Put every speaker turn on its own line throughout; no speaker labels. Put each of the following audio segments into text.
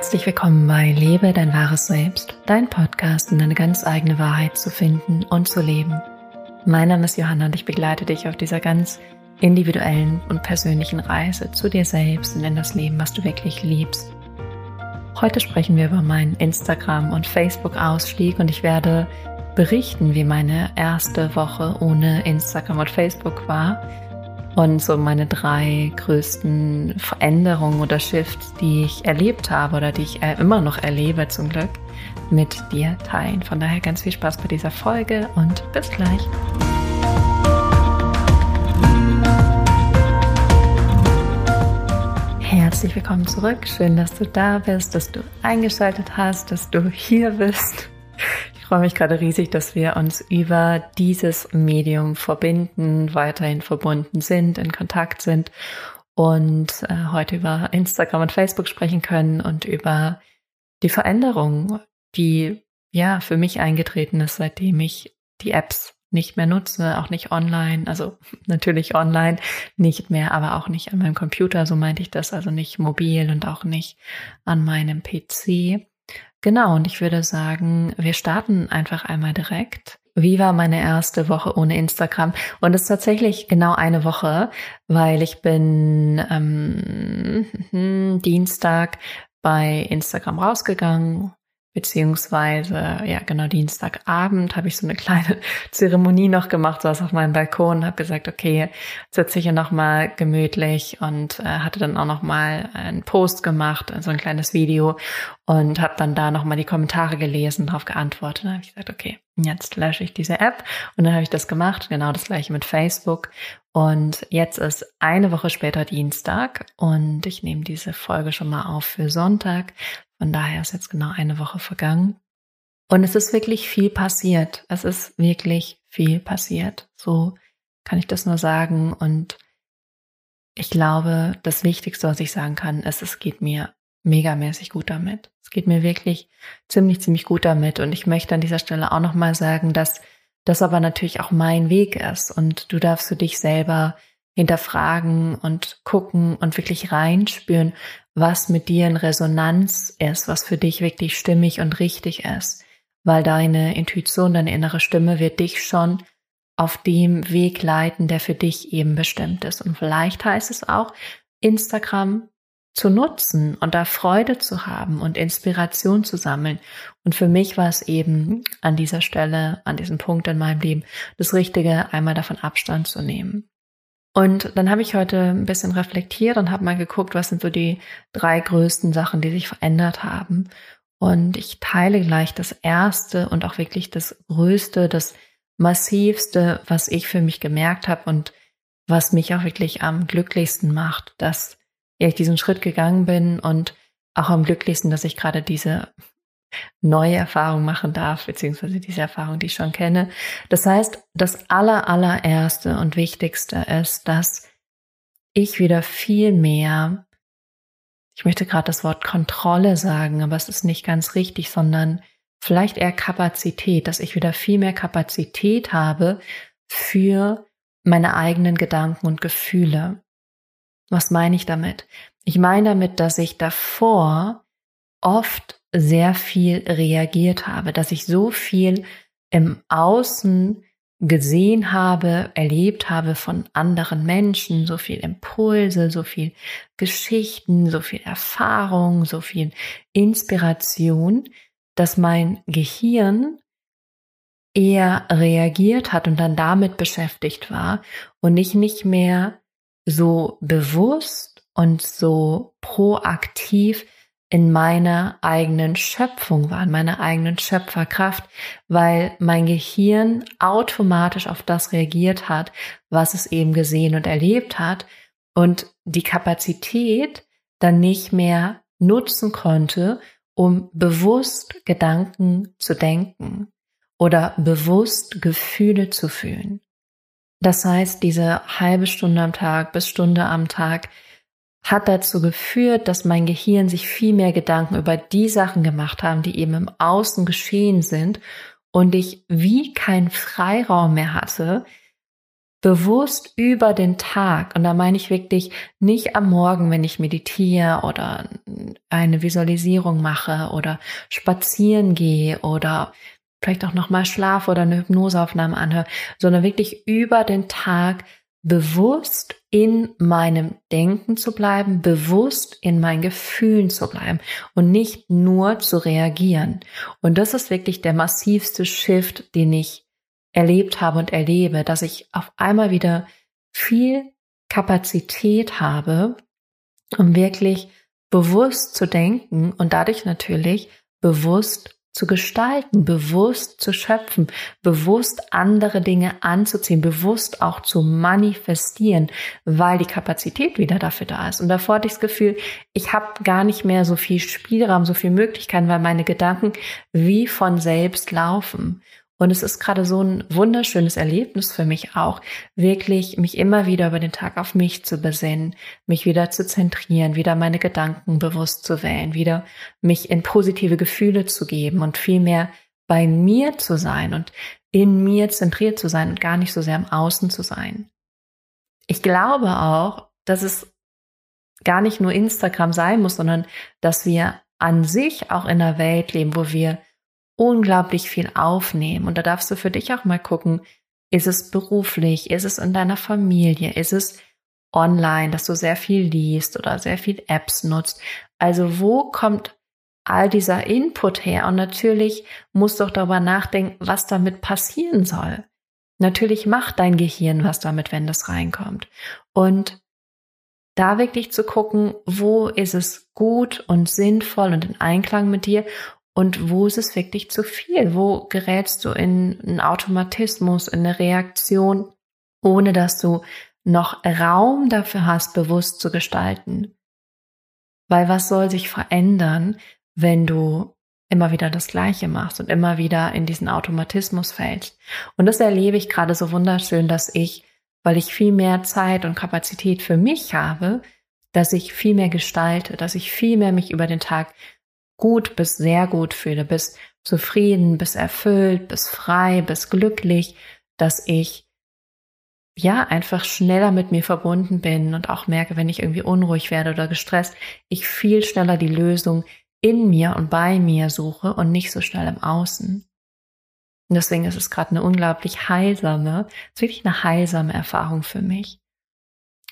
Herzlich willkommen bei Lebe dein wahres Selbst, dein Podcast, um deine ganz eigene Wahrheit zu finden und zu leben. Mein Name ist Johanna und ich begleite dich auf dieser ganz individuellen und persönlichen Reise zu dir selbst und in das Leben, was du wirklich liebst. Heute sprechen wir über meinen Instagram- und Facebook-Ausstieg und ich werde berichten, wie meine erste Woche ohne Instagram und Facebook war und so meine drei größten Veränderungen oder Shifts, die ich erlebt habe oder die ich immer noch erlebe zum Glück, mit dir teilen. Von daher ganz viel Spaß bei dieser Folge und bis gleich. Herzlich willkommen zurück. Schön, dass du da bist, dass du eingeschaltet hast, dass du hier bist freue mich gerade riesig, dass wir uns über dieses Medium verbinden, weiterhin verbunden sind, in Kontakt sind und äh, heute über Instagram und Facebook sprechen können und über die Veränderung, die ja für mich eingetreten ist, seitdem ich die Apps nicht mehr nutze, auch nicht online, also natürlich online nicht mehr, aber auch nicht an meinem Computer, so meinte ich das, also nicht mobil und auch nicht an meinem PC. Genau, und ich würde sagen, wir starten einfach einmal direkt. Wie war meine erste Woche ohne Instagram? Und es ist tatsächlich genau eine Woche, weil ich bin ähm, Dienstag bei Instagram rausgegangen, Beziehungsweise, ja, genau, Dienstagabend habe ich so eine kleine Zeremonie noch gemacht, saß auf meinem Balkon habe gesagt, okay, sitze ich hier nochmal gemütlich und äh, hatte dann auch nochmal einen Post gemacht, so ein kleines Video und habe dann da nochmal die Kommentare gelesen, darauf geantwortet. Dann habe ich gesagt, okay, jetzt lösche ich diese App und dann habe ich das gemacht, genau das gleiche mit Facebook. Und jetzt ist eine Woche später Dienstag und ich nehme diese Folge schon mal auf für Sonntag. Von daher ist jetzt genau eine Woche vergangen. Und es ist wirklich viel passiert. Es ist wirklich viel passiert. So kann ich das nur sagen. Und ich glaube, das Wichtigste, was ich sagen kann, ist, es geht mir megamäßig gut damit. Es geht mir wirklich ziemlich, ziemlich gut damit. Und ich möchte an dieser Stelle auch nochmal sagen, dass das aber natürlich auch mein Weg ist. Und du darfst für dich selber hinterfragen und gucken und wirklich reinspüren, was mit dir in Resonanz ist, was für dich wirklich stimmig und richtig ist, weil deine Intuition, deine innere Stimme wird dich schon auf dem Weg leiten, der für dich eben bestimmt ist. Und vielleicht heißt es auch, Instagram zu nutzen und da Freude zu haben und Inspiration zu sammeln. Und für mich war es eben an dieser Stelle, an diesem Punkt in meinem Leben, das Richtige, einmal davon Abstand zu nehmen. Und dann habe ich heute ein bisschen reflektiert und habe mal geguckt, was sind so die drei größten Sachen, die sich verändert haben. Und ich teile gleich das erste und auch wirklich das größte, das massivste, was ich für mich gemerkt habe und was mich auch wirklich am glücklichsten macht, dass ich diesen Schritt gegangen bin und auch am glücklichsten, dass ich gerade diese neue Erfahrung machen darf, beziehungsweise diese Erfahrung, die ich schon kenne. Das heißt, das aller, allererste und wichtigste ist, dass ich wieder viel mehr, ich möchte gerade das Wort Kontrolle sagen, aber es ist nicht ganz richtig, sondern vielleicht eher Kapazität, dass ich wieder viel mehr Kapazität habe für meine eigenen Gedanken und Gefühle. Was meine ich damit? Ich meine damit, dass ich davor oft sehr viel reagiert habe, dass ich so viel im Außen gesehen habe, erlebt habe von anderen Menschen, so viel Impulse, so viel Geschichten, so viel Erfahrung, so viel Inspiration, dass mein Gehirn eher reagiert hat und dann damit beschäftigt war und ich nicht mehr so bewusst und so proaktiv in meiner eigenen Schöpfung war, in meiner eigenen Schöpferkraft, weil mein Gehirn automatisch auf das reagiert hat, was es eben gesehen und erlebt hat und die Kapazität dann nicht mehr nutzen konnte, um bewusst Gedanken zu denken oder bewusst Gefühle zu fühlen. Das heißt, diese halbe Stunde am Tag bis Stunde am Tag hat dazu geführt, dass mein Gehirn sich viel mehr Gedanken über die Sachen gemacht haben, die eben im Außen geschehen sind und ich wie keinen Freiraum mehr hatte, bewusst über den Tag, und da meine ich wirklich nicht am Morgen, wenn ich meditiere oder eine Visualisierung mache oder spazieren gehe oder vielleicht auch nochmal schlafe oder eine Hypnoseaufnahme anhöre, sondern wirklich über den Tag bewusst in meinem Denken zu bleiben, bewusst in meinen Gefühlen zu bleiben und nicht nur zu reagieren. Und das ist wirklich der massivste Shift, den ich erlebt habe und erlebe, dass ich auf einmal wieder viel Kapazität habe, um wirklich bewusst zu denken und dadurch natürlich bewusst zu gestalten, bewusst zu schöpfen, bewusst andere Dinge anzuziehen, bewusst auch zu manifestieren, weil die Kapazität wieder dafür da ist. Und davor hatte ich das Gefühl, ich habe gar nicht mehr so viel Spielraum, so viel Möglichkeiten, weil meine Gedanken wie von selbst laufen. Und es ist gerade so ein wunderschönes Erlebnis für mich auch, wirklich mich immer wieder über den Tag auf mich zu besinnen, mich wieder zu zentrieren, wieder meine Gedanken bewusst zu wählen, wieder mich in positive Gefühle zu geben und viel mehr bei mir zu sein und in mir zentriert zu sein und gar nicht so sehr im Außen zu sein. Ich glaube auch, dass es gar nicht nur Instagram sein muss, sondern dass wir an sich auch in einer Welt leben, wo wir unglaublich viel aufnehmen. Und da darfst du für dich auch mal gucken, ist es beruflich, ist es in deiner Familie, ist es online, dass du sehr viel liest oder sehr viel Apps nutzt. Also wo kommt all dieser Input her? Und natürlich musst du auch darüber nachdenken, was damit passieren soll. Natürlich macht dein Gehirn was damit, wenn das reinkommt. Und da wirklich zu gucken, wo ist es gut und sinnvoll und in Einklang mit dir und wo ist es wirklich zu viel? Wo gerätst du in einen Automatismus, in eine Reaktion, ohne dass du noch Raum dafür hast, bewusst zu gestalten? Weil was soll sich verändern, wenn du immer wieder das Gleiche machst und immer wieder in diesen Automatismus fällst? Und das erlebe ich gerade so wunderschön, dass ich, weil ich viel mehr Zeit und Kapazität für mich habe, dass ich viel mehr gestalte, dass ich viel mehr mich über den Tag gut bis sehr gut fühle, bis zufrieden, bis erfüllt, bis frei, bis glücklich, dass ich ja einfach schneller mit mir verbunden bin und auch merke, wenn ich irgendwie unruhig werde oder gestresst, ich viel schneller die Lösung in mir und bei mir suche und nicht so schnell im Außen. Und deswegen ist es gerade eine unglaublich heilsame, ist wirklich eine heilsame Erfahrung für mich.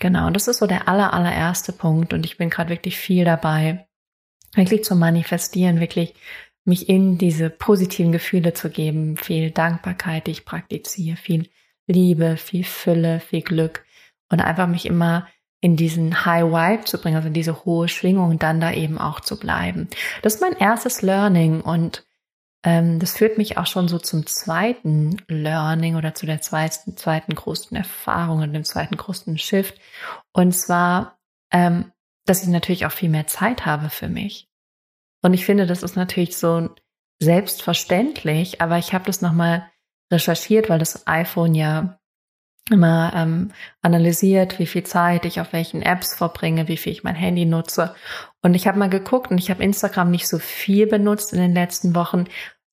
Genau, und das ist so der aller, allererste Punkt und ich bin gerade wirklich viel dabei, wirklich zu manifestieren, wirklich mich in diese positiven Gefühle zu geben, viel Dankbarkeit, die ich praktiziere, viel Liebe, viel Fülle, viel Glück und einfach mich immer in diesen High Vibe zu bringen, also in diese hohe Schwingung und dann da eben auch zu bleiben. Das ist mein erstes Learning und ähm, das führt mich auch schon so zum zweiten Learning oder zu der zweiten, zweiten großen Erfahrung und dem zweiten großen Shift. Und zwar ähm, dass ich natürlich auch viel mehr Zeit habe für mich. Und ich finde, das ist natürlich so selbstverständlich, aber ich habe das nochmal recherchiert, weil das iPhone ja immer ähm, analysiert, wie viel Zeit ich auf welchen Apps verbringe, wie viel ich mein Handy nutze. Und ich habe mal geguckt und ich habe Instagram nicht so viel benutzt in den letzten Wochen.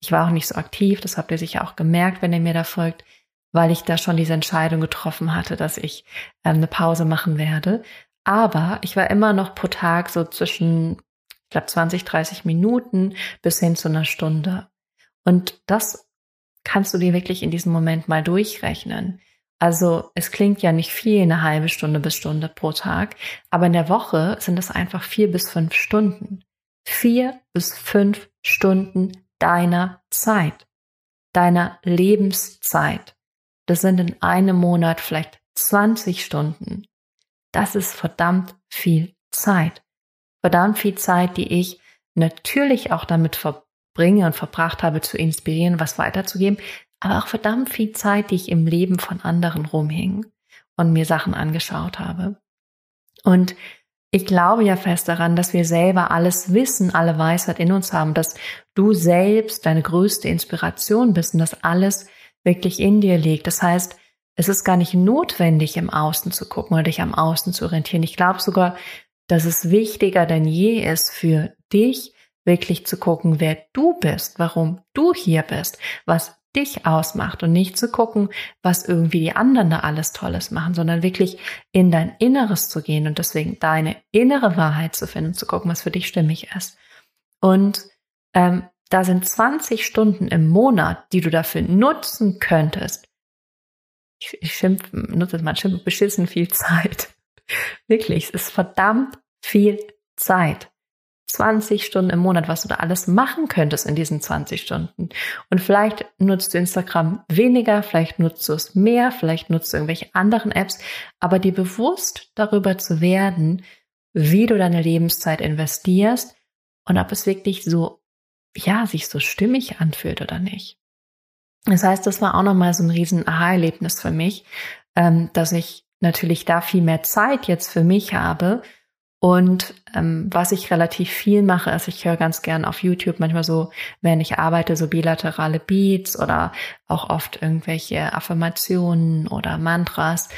Ich war auch nicht so aktiv, das habt ihr sicher auch gemerkt, wenn ihr mir da folgt, weil ich da schon diese Entscheidung getroffen hatte, dass ich ähm, eine Pause machen werde. Aber ich war immer noch pro Tag so zwischen, ich glaube, 20, 30 Minuten bis hin zu einer Stunde. Und das kannst du dir wirklich in diesem Moment mal durchrechnen. Also es klingt ja nicht viel, eine halbe Stunde bis Stunde pro Tag, aber in der Woche sind es einfach vier bis fünf Stunden. Vier bis fünf Stunden deiner Zeit, deiner Lebenszeit. Das sind in einem Monat vielleicht 20 Stunden. Das ist verdammt viel Zeit. Verdammt viel Zeit, die ich natürlich auch damit verbringe und verbracht habe, zu inspirieren, was weiterzugeben, aber auch verdammt viel Zeit, die ich im Leben von anderen rumhing und mir Sachen angeschaut habe. Und ich glaube ja fest daran, dass wir selber alles Wissen, alle Weisheit in uns haben, dass du selbst deine größte Inspiration bist und dass alles wirklich in dir liegt. Das heißt, es ist gar nicht notwendig, im Außen zu gucken oder dich am Außen zu orientieren. Ich glaube sogar, dass es wichtiger denn je ist für dich, wirklich zu gucken, wer du bist, warum du hier bist, was dich ausmacht und nicht zu gucken, was irgendwie die anderen da alles Tolles machen, sondern wirklich in dein Inneres zu gehen und deswegen deine innere Wahrheit zu finden, zu gucken, was für dich stimmig ist. Und ähm, da sind 20 Stunden im Monat, die du dafür nutzen könntest. Ich, ich schimpfe, nutze mal schimpfe beschissen viel Zeit. Wirklich, es ist verdammt viel Zeit. 20 Stunden im Monat, was du da alles machen könntest in diesen 20 Stunden. Und vielleicht nutzt du Instagram weniger, vielleicht nutzt du es mehr, vielleicht nutzt du irgendwelche anderen Apps, aber dir bewusst darüber zu werden, wie du deine Lebenszeit investierst und ob es wirklich so, ja, sich so stimmig anfühlt oder nicht. Das heißt, das war auch nochmal so ein riesen Aha-Erlebnis für mich, ähm, dass ich natürlich da viel mehr Zeit jetzt für mich habe und ähm, was ich relativ viel mache, ist, ich höre ganz gern auf YouTube manchmal so, wenn ich arbeite, so bilaterale Beats oder auch oft irgendwelche Affirmationen oder Mantras.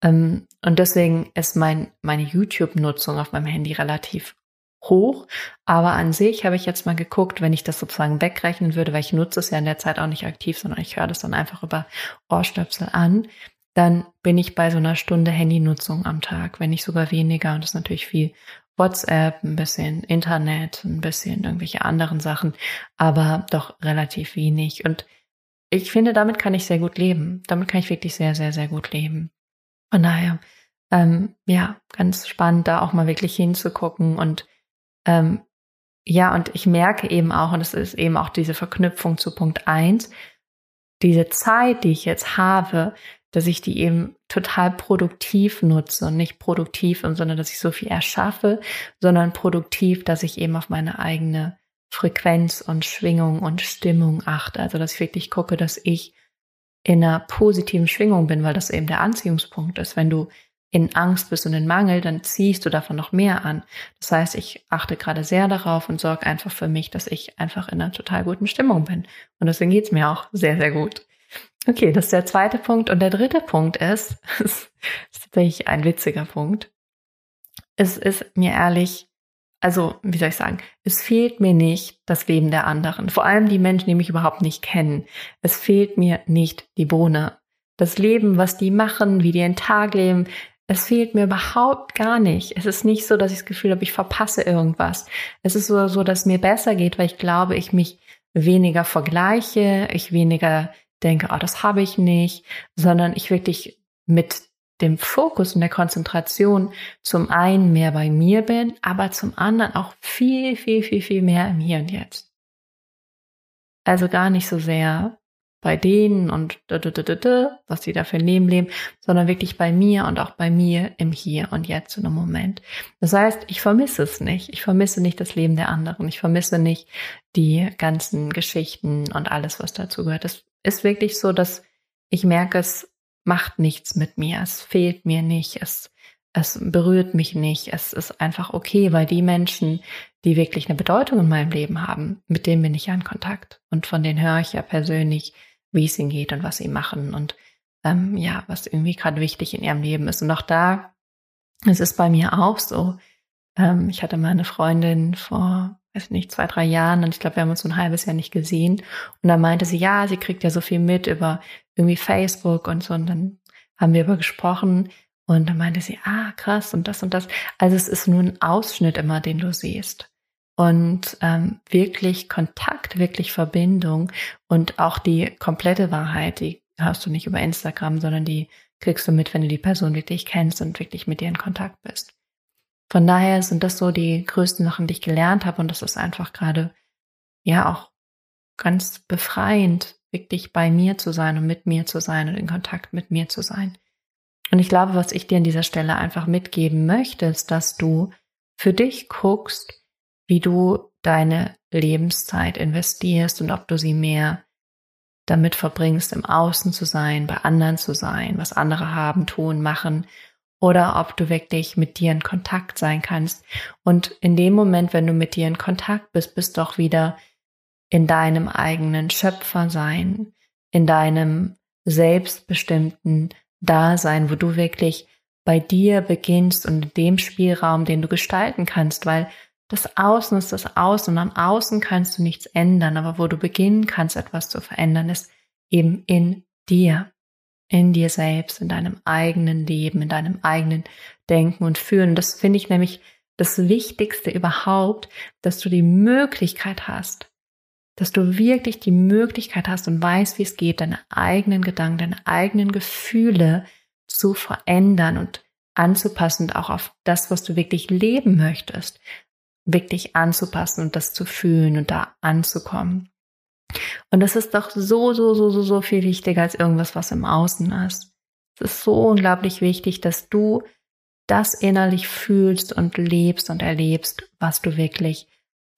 Ähm, und deswegen ist mein, meine YouTube-Nutzung auf meinem Handy relativ hoch. Aber an sich habe ich jetzt mal geguckt, wenn ich das sozusagen wegrechnen würde, weil ich nutze es ja in der Zeit auch nicht aktiv, sondern ich höre das dann einfach über Ohrstöpsel an, dann bin ich bei so einer Stunde Handynutzung am Tag, wenn nicht sogar weniger. Und das ist natürlich viel WhatsApp, ein bisschen Internet, ein bisschen irgendwelche anderen Sachen, aber doch relativ wenig. Und ich finde, damit kann ich sehr gut leben. Damit kann ich wirklich sehr, sehr, sehr gut leben. Von daher, ähm, ja, ganz spannend, da auch mal wirklich hinzugucken und ähm, ja, und ich merke eben auch, und es ist eben auch diese Verknüpfung zu Punkt eins, diese Zeit, die ich jetzt habe, dass ich die eben total produktiv nutze und nicht produktiv im Sinne, dass ich so viel erschaffe, sondern produktiv, dass ich eben auf meine eigene Frequenz und Schwingung und Stimmung achte. Also, dass ich wirklich gucke, dass ich in einer positiven Schwingung bin, weil das eben der Anziehungspunkt ist. Wenn du in Angst bist und in Mangel, dann ziehst du davon noch mehr an. Das heißt, ich achte gerade sehr darauf und sorge einfach für mich, dass ich einfach in einer total guten Stimmung bin. Und deswegen geht's mir auch sehr, sehr gut. Okay, das ist der zweite Punkt. Und der dritte Punkt ist, ist tatsächlich ein witziger Punkt. Es ist mir ehrlich, also wie soll ich sagen, es fehlt mir nicht das Leben der anderen. Vor allem die Menschen, die mich überhaupt nicht kennen. Es fehlt mir nicht die Bohne. Das Leben, was die machen, wie die einen Tag leben, es fehlt mir überhaupt gar nicht. Es ist nicht so, dass ich das Gefühl habe, ich verpasse irgendwas. Es ist so, so dass mir besser geht, weil ich glaube, ich mich weniger vergleiche, ich weniger denke, oh, das habe ich nicht, sondern ich wirklich mit dem Fokus und der Konzentration zum einen mehr bei mir bin, aber zum anderen auch viel, viel, viel, viel mehr im Hier und Jetzt. Also gar nicht so sehr bei denen und was sie da für ein Leben leben, sondern wirklich bei mir und auch bei mir im Hier und Jetzt in einem Moment. Das heißt, ich vermisse es nicht. Ich vermisse nicht das Leben der anderen. Ich vermisse nicht die ganzen Geschichten und alles, was dazu gehört. Es ist wirklich so, dass ich merke, es macht nichts mit mir. Es fehlt mir nicht. Es, es berührt mich nicht. Es ist einfach okay, weil die Menschen, die wirklich eine Bedeutung in meinem Leben haben, mit denen bin ich ja in Kontakt. Und von denen höre ich ja persönlich, wie es ihnen geht und was sie machen und ähm, ja, was irgendwie gerade wichtig in ihrem Leben ist. Und auch da, es ist bei mir auch so. Ähm, ich hatte mal eine Freundin vor weiß nicht, zwei, drei Jahren und ich glaube, wir haben uns so ein halbes Jahr nicht gesehen. Und dann meinte sie, ja, sie kriegt ja so viel mit über irgendwie Facebook und so. Und dann haben wir über gesprochen und dann meinte sie, ah, krass und das und das. Also es ist nur ein Ausschnitt immer, den du siehst. Und ähm, wirklich Kontakt, wirklich Verbindung und auch die komplette Wahrheit, die hörst du nicht über Instagram, sondern die kriegst du mit, wenn du die Person wirklich kennst und wirklich mit dir in Kontakt bist. Von daher sind das so die größten Sachen, die ich gelernt habe. Und das ist einfach gerade, ja, auch ganz befreiend, wirklich bei mir zu sein und mit mir zu sein und in Kontakt mit mir zu sein. Und ich glaube, was ich dir an dieser Stelle einfach mitgeben möchte, ist, dass du für dich guckst, wie du deine Lebenszeit investierst und ob du sie mehr damit verbringst, im Außen zu sein, bei anderen zu sein, was andere haben, tun, machen oder ob du wirklich mit dir in Kontakt sein kannst. Und in dem Moment, wenn du mit dir in Kontakt bist, bist doch wieder in deinem eigenen Schöpfersein, in deinem selbstbestimmten Dasein, wo du wirklich bei dir beginnst und in dem Spielraum, den du gestalten kannst, weil das Außen ist das Außen und am Außen kannst du nichts ändern, aber wo du beginnen kannst, etwas zu verändern, ist eben in dir, in dir selbst, in deinem eigenen Leben, in deinem eigenen Denken und Fühlen. Das finde ich nämlich das Wichtigste überhaupt, dass du die Möglichkeit hast, dass du wirklich die Möglichkeit hast und weißt, wie es geht, deine eigenen Gedanken, deine eigenen Gefühle zu verändern und anzupassen und auch auf das, was du wirklich leben möchtest, wirklich anzupassen und das zu fühlen und da anzukommen. Und das ist doch so, so, so, so, so viel wichtiger als irgendwas, was im Außen ist. Es ist so unglaublich wichtig, dass du das innerlich fühlst und lebst und erlebst, was du wirklich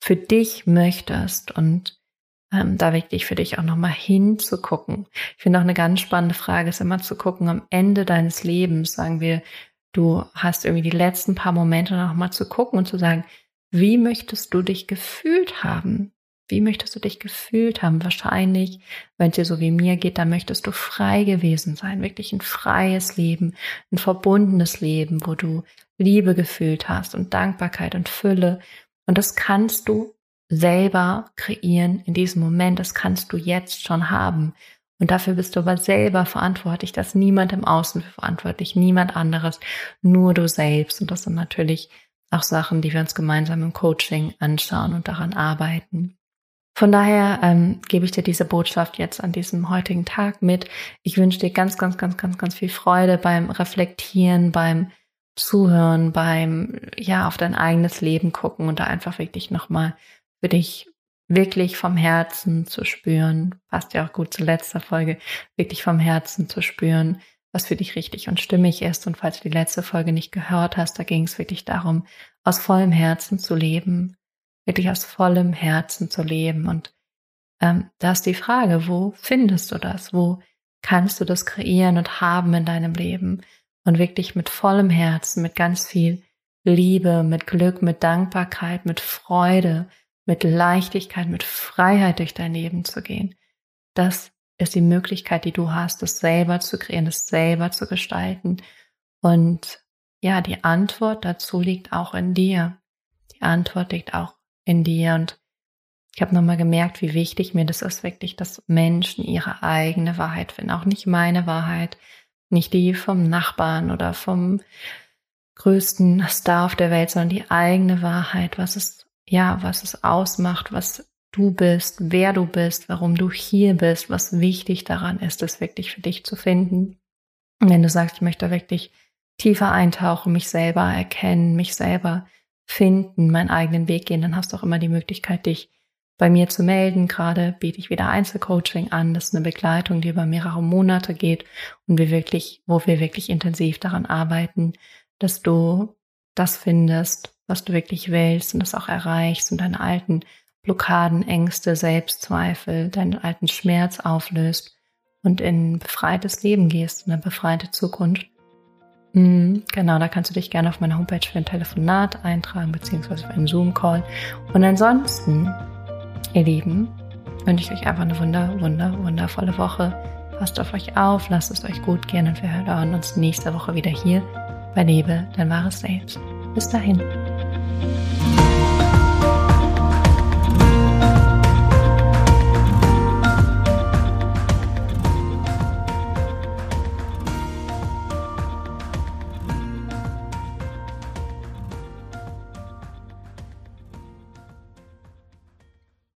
für dich möchtest und ähm, da wirklich für dich auch nochmal hinzugucken. Ich finde auch eine ganz spannende Frage ist immer zu gucken, am Ende deines Lebens, sagen wir, du hast irgendwie die letzten paar Momente nochmal zu gucken und zu sagen, wie möchtest du dich gefühlt haben? Wie möchtest du dich gefühlt haben? Wahrscheinlich, wenn es dir so wie mir geht, dann möchtest du frei gewesen sein, wirklich ein freies Leben, ein verbundenes Leben, wo du Liebe gefühlt hast und Dankbarkeit und Fülle. Und das kannst du selber kreieren in diesem Moment. Das kannst du jetzt schon haben. Und dafür bist du aber selber verantwortlich. dass niemand im Außen verantwortlich, niemand anderes, nur du selbst. Und das sind natürlich auch Sachen, die wir uns gemeinsam im Coaching anschauen und daran arbeiten. Von daher ähm, gebe ich dir diese Botschaft jetzt an diesem heutigen Tag mit. Ich wünsche dir ganz, ganz, ganz, ganz, ganz viel Freude beim Reflektieren, beim Zuhören, beim ja auf dein eigenes Leben gucken und da einfach wirklich nochmal für dich wirklich vom Herzen zu spüren, passt ja auch gut zur letzten Folge, wirklich vom Herzen zu spüren, was für dich richtig und stimmig ist. Und falls du die letzte Folge nicht gehört hast, da ging es wirklich darum, aus vollem Herzen zu leben, wirklich aus vollem Herzen zu leben. Und ähm, da ist die Frage, wo findest du das? Wo kannst du das kreieren und haben in deinem Leben? Und wirklich mit vollem Herzen, mit ganz viel Liebe, mit Glück, mit Dankbarkeit, mit Freude, mit Leichtigkeit, mit Freiheit durch dein Leben zu gehen. Das ist die Möglichkeit, die du hast, das selber zu kreieren, das selber zu gestalten. Und ja, die Antwort dazu liegt auch in dir. Die Antwort liegt auch in dir. Und ich habe nochmal gemerkt, wie wichtig mir das ist, wirklich, dass Menschen ihre eigene Wahrheit finden. Auch nicht meine Wahrheit, nicht die vom Nachbarn oder vom größten Star auf der Welt, sondern die eigene Wahrheit, was es, ja, was es ausmacht, was du bist, wer du bist, warum du hier bist, was wichtig daran ist, es wirklich für dich zu finden. Und wenn du sagst, ich möchte wirklich tiefer eintauchen, mich selber erkennen, mich selber finden, meinen eigenen Weg gehen, dann hast du auch immer die Möglichkeit, dich bei mir zu melden. Gerade biete ich wieder Einzelcoaching an. Das ist eine Begleitung, die über mehrere Monate geht und wir wirklich, wo wir wirklich intensiv daran arbeiten, dass du das findest, was du wirklich willst und das auch erreichst und deine alten Blockaden, Ängste, Selbstzweifel, deinen alten Schmerz auflöst und in ein befreites Leben gehst, in eine befreite Zukunft. Mhm, genau, da kannst du dich gerne auf meiner Homepage für ein Telefonat eintragen, beziehungsweise für einen Zoom-Call. Und ansonsten, ihr Lieben, wünsche ich euch einfach eine wunder, wunder, wundervolle Woche. Passt auf euch auf, lasst es euch gut gehen und wir hören uns nächste Woche wieder hier bei Lebe, dein wahres Selbst. Bis dahin.